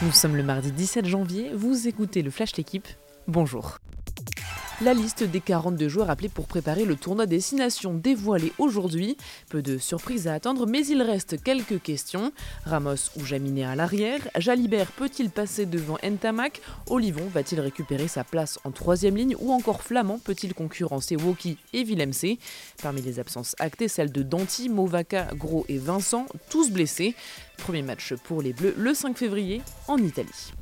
Nous sommes le mardi 17 janvier, vous écoutez le Flash L'équipe. Bonjour. La liste des 42 joueurs appelés pour préparer le tournoi Destination dévoilée aujourd'hui. Peu de surprises à attendre, mais il reste quelques questions. Ramos ou Jaminet à l'arrière? Jalibert peut-il passer devant Ntamak? Olivon va-t-il récupérer sa place en troisième ligne? Ou encore Flamand peut-il concurrencer Woki et Villemc Parmi les absences actées, celles de Danti, Movaca, Gros et Vincent, tous blessés. Premier match pour les Bleus le 5 février en Italie.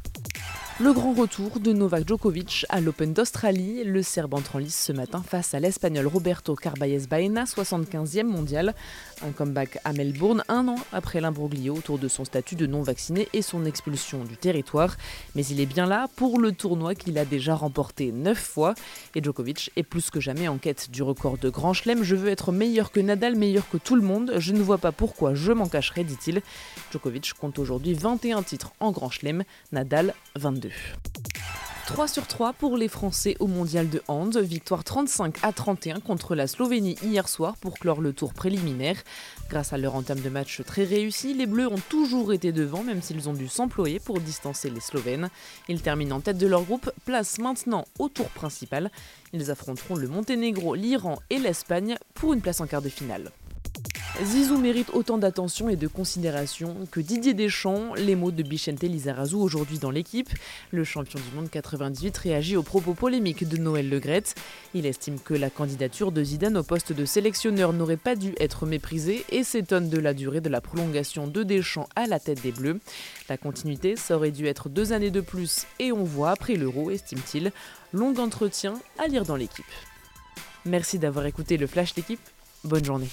Le grand retour de Novak Djokovic à l'Open d'Australie. Le Serbe entre en lice ce matin face à l'Espagnol Roberto Carballes Baena, 75e mondial. Un comeback à Melbourne un an après l'imbroglio autour de son statut de non-vacciné et son expulsion du territoire. Mais il est bien là pour le tournoi qu'il a déjà remporté 9 fois. Et Djokovic est plus que jamais en quête du record de Grand Chelem. Je veux être meilleur que Nadal, meilleur que tout le monde. Je ne vois pas pourquoi je m'en cacherai, dit-il. Djokovic compte aujourd'hui 21 titres en Grand Chelem, Nadal 22. 3 sur 3 pour les Français au mondial de hand. Victoire 35 à 31 contre la Slovénie hier soir pour clore le tour préliminaire. Grâce à leur entame de match très réussi, les Bleus ont toujours été devant, même s'ils ont dû s'employer pour distancer les Slovènes. Ils terminent en tête de leur groupe, place maintenant au tour principal. Ils affronteront le Monténégro, l'Iran et l'Espagne pour une place en quart de finale. Zizou mérite autant d'attention et de considération que Didier Deschamps, les mots de Bichente Lizarazu aujourd'hui dans l'équipe. Le champion du monde 98 réagit aux propos polémiques de Noël Legrette. Il estime que la candidature de Zidane au poste de sélectionneur n'aurait pas dû être méprisée et s'étonne de la durée de la prolongation de Deschamps à la tête des Bleus. La continuité, ça aurait dû être deux années de plus et on voit après l'Euro, estime-t-il. Long entretien à lire dans l'équipe. Merci d'avoir écouté le Flash d'équipe. Bonne journée.